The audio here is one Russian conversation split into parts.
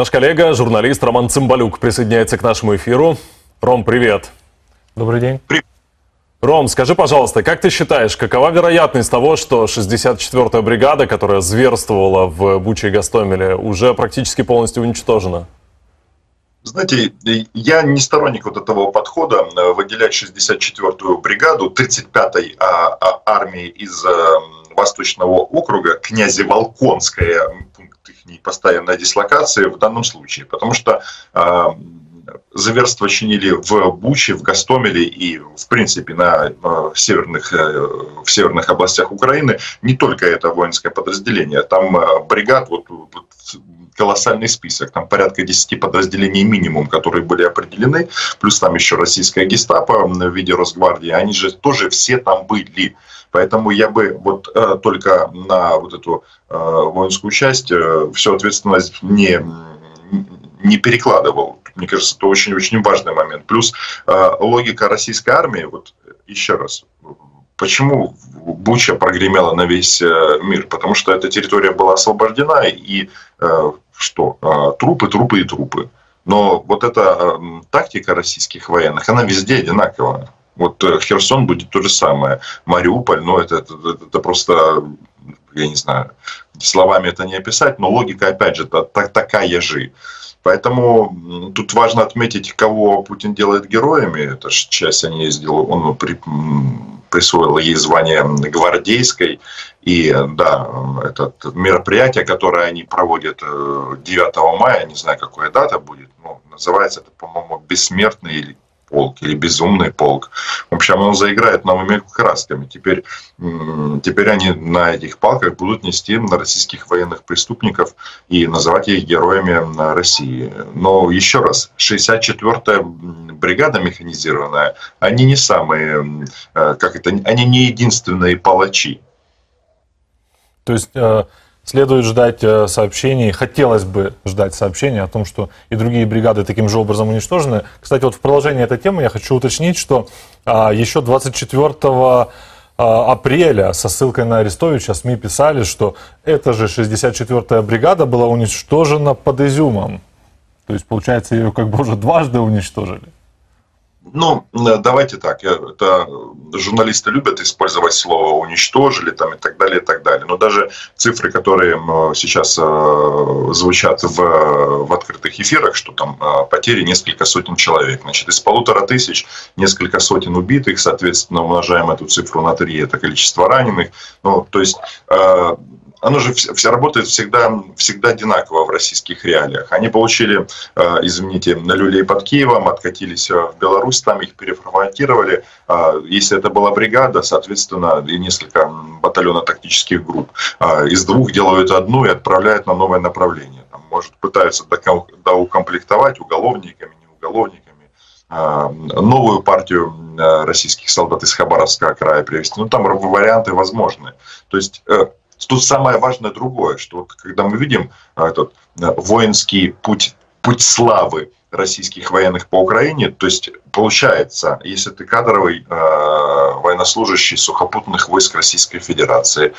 Наш коллега, журналист Роман Цымбалюк присоединяется к нашему эфиру. Ром, привет. Добрый день. Привет. Ром, скажи, пожалуйста, как ты считаешь, какова вероятность того, что 64-я бригада, которая зверствовала в Буче и Гастомеле, уже практически полностью уничтожена? Знаете, я не сторонник вот этого подхода э, выделять 64-ю бригаду 35-й а, а, армии из э, Восточного округа, князи Волконская, пункт их постоянной дислокации в данном случае, потому что э, зверства чинили в Буче, в Гастомеле и, в принципе, на северных, в северных областях Украины не только это воинское подразделение. Там бригад, вот, вот колоссальный список, там порядка 10 подразделений минимум, которые были определены, плюс там еще российская гестапо в виде Росгвардии, они же тоже все там были. Поэтому я бы вот э, только на вот эту э, воинскую часть э, всю ответственность не, не перекладывал. Мне кажется, это очень-очень важный момент. Плюс э, логика российской армии, вот еще раз, Почему Буча прогремела на весь э, мир? Потому что эта территория была освобождена, и э, что? Э, трупы, трупы и трупы. Но вот эта тактика российских военных, она везде одинаковая. Вот Херсон будет то же самое. Мариуполь, ну это, это, это просто, я не знаю, словами это не описать, но логика, опять же, так, такая же. Поэтому тут важно отметить, кого Путин делает героями. Это же часть они сделал, он при, присвоил ей звание гвардейской. И да, это мероприятие, которое они проводят 9 э, мая, не знаю, какая дата будет, но называется это, по-моему, «Бессмертный» или полк или безумный полк. В общем, он заиграет новыми красками. Теперь, теперь они на этих палках будут нести на российских военных преступников и называть их героями России. Но еще раз, 64-я бригада механизированная, они не самые, э, как это, они не единственные палачи. То есть э, Следует ждать э, сообщений, хотелось бы ждать сообщений о том, что и другие бригады таким же образом уничтожены. Кстати, вот в продолжение этой темы я хочу уточнить, что а, еще 24 а, апреля со ссылкой на Арестовича СМИ писали, что эта же 64-я бригада была уничтожена под Изюмом. То есть, получается, ее как бы уже дважды уничтожили. Ну, э, давайте так, это журналисты любят использовать слово «уничтожили» там, и так далее, и так далее. Но даже цифры, которые сейчас э, звучат в, в открытых эфирах, что там э, потери несколько сотен человек. Значит, из полутора тысяч несколько сотен убитых, соответственно, умножаем эту цифру на три, это количество раненых. Ну, то есть оно же все работает всегда, всегда одинаково в российских реалиях. Они получили, э, извините, на люлей под Киевом, откатились э, в Беларусь, там их переформатировали. А если это была бригада, соответственно, и несколько батальонов тактических групп. А из двух делают одну и отправляют на новое направление. Там, может, пытаются доукомплектовать уголовниками, не уголовниками а, новую партию э, российских солдат из Хабаровского края привести. Ну, там варианты возможны. То есть Тут самое важное другое, что вот когда мы видим а, этот а, воинский путь, путь славы российских военных по Украине, то есть получается, если ты кадровый э, военнослужащий сухопутных войск Российской Федерации,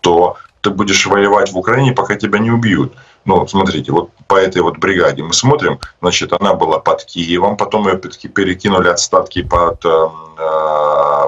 то ты будешь воевать в Украине, пока тебя не убьют. Ну, смотрите, вот по этой вот бригаде мы смотрим, значит, она была под Киевом, потом ее перекинули отстатки под э,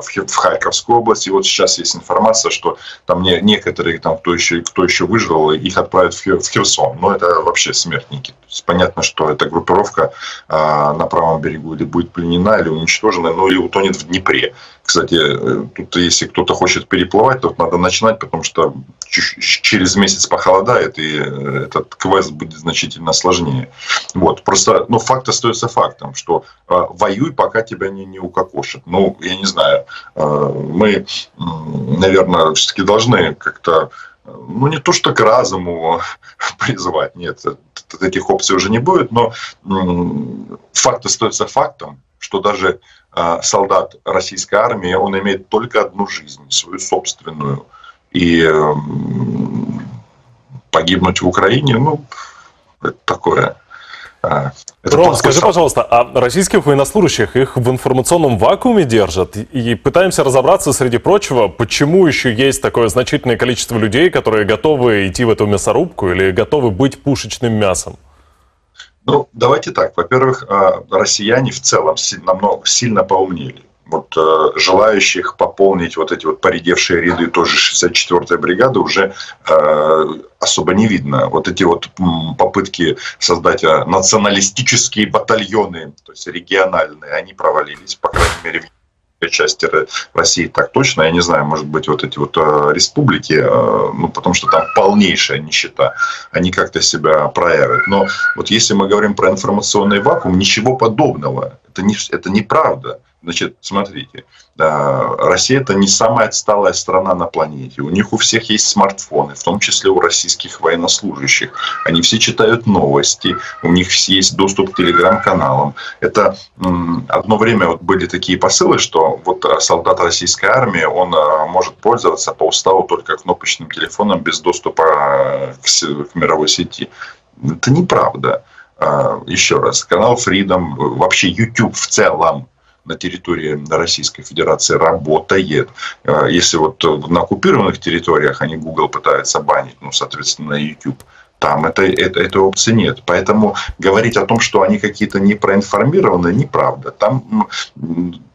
в Харьковскую область. И вот сейчас есть информация, что там не, некоторые, там, кто, еще, кто еще выжил, их отправят в Херсон. Но это вообще смертники. То есть понятно, что эта группировка а, на правом берегу или будет пленена, или уничтожена, ну или утонет в Днепре. Кстати, э, тут если кто-то хочет переплывать, то надо начинать, потому что через месяц похолодает, и э, этот квест будет значительно сложнее. Вот. Просто ну, факт остается фактом, что э, воюй, пока тебя не, не укокошат. Ну, я не знаю, мы, наверное, все-таки должны как-то ну, не то, что к разуму призывать, нет, таких опций уже не будет, но факт остается фактом, что даже солдат российской армии, он имеет только одну жизнь, свою собственную. И погибнуть в Украине, ну, это такое. А, это Ром, скажи, пожалуйста, а российских военнослужащих их в информационном вакууме держат? И пытаемся разобраться, среди прочего, почему еще есть такое значительное количество людей, которые готовы идти в эту мясорубку или готовы быть пушечным мясом? Ну, давайте так. Во-первых, а, россияне в целом намного сильно поумнели. Вот э, желающих пополнить вот эти вот поредевшие ряды тоже 64-й бригады уже э, особо не видно. Вот эти вот попытки создать э, националистические батальоны, то есть региональные, они провалились, по крайней мере, в части России так точно. Я не знаю, может быть, вот эти вот э, республики, э, ну, потому что там полнейшая нищета, они как-то себя проявят. Но вот если мы говорим про информационный вакуум, ничего подобного. Это, не, это неправда. Значит, смотрите, Россия это не самая отсталая страна на планете. У них у всех есть смартфоны, в том числе у российских военнослужащих. Они все читают новости, у них есть доступ к телеграм-каналам. Это одно время вот были такие посылы, что вот солдат российской армии, он а, может пользоваться по уставу только кнопочным телефоном без доступа к, мировой сети. Это неправда. Еще раз, канал Freedom, вообще YouTube в целом, на территории Российской Федерации работает. А, если вот на оккупированных территориях они Google пытаются банить, ну, соответственно, YouTube, там это, это, этой опции нет. Поэтому говорить о том, что они какие-то не проинформированы, неправда. Там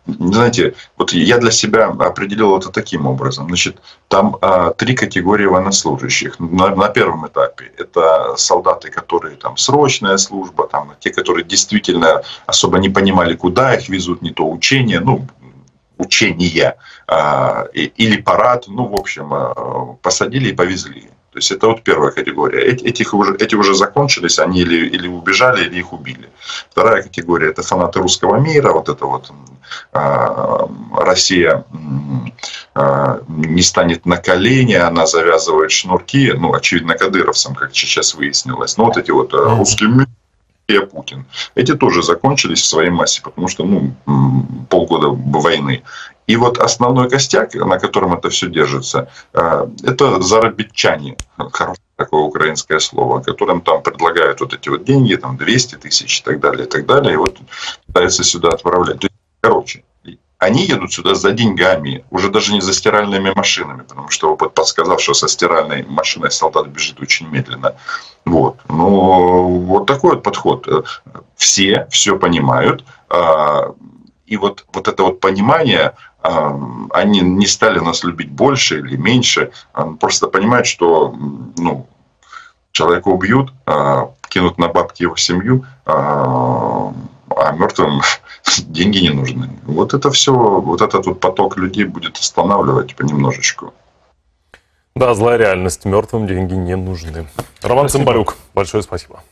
знаете, вот я для себя определил это таким образом. Значит, там а, три категории военнослужащих. На, на первом этапе это солдаты, которые там срочная служба, там те, которые действительно особо не понимали, куда их везут, не то учение, ну учения а, или парад, ну в общем а, посадили и повезли. То есть это вот первая категория. Этих уже, эти уже закончились, они или, или убежали, или их убили. Вторая категория – это фанаты русского мира, вот это вот а, Россия а, не станет на колени, она завязывает шнурки, ну, очевидно, кадыровцам, как сейчас выяснилось. Но вот эти вот а, русские мир, и Путин. Эти тоже закончились в своей массе, потому что ну, полгода войны. И вот основной костяк, на котором это все держится, э, это заработчане, хорошее такое украинское слово, которым там предлагают вот эти вот деньги, там 200 тысяч и так далее, и так далее, и вот пытаются сюда отправлять. То есть, короче, они едут сюда за деньгами, уже даже не за стиральными машинами, потому что опыт подсказал, что со стиральной машиной солдат бежит очень медленно. Вот. Ну, вот такой вот подход. Все все понимают, а, и вот, вот это вот понимание, они не стали нас любить больше или меньше, просто понимают, что ну, человека убьют, а, кинут на бабки его семью, а, а мертвым деньги не нужны. Вот это все, вот этот вот поток людей будет останавливать понемножечку. Да, злая реальность. Мертвым деньги не нужны. Роман спасибо. Цымбалюк, большое спасибо.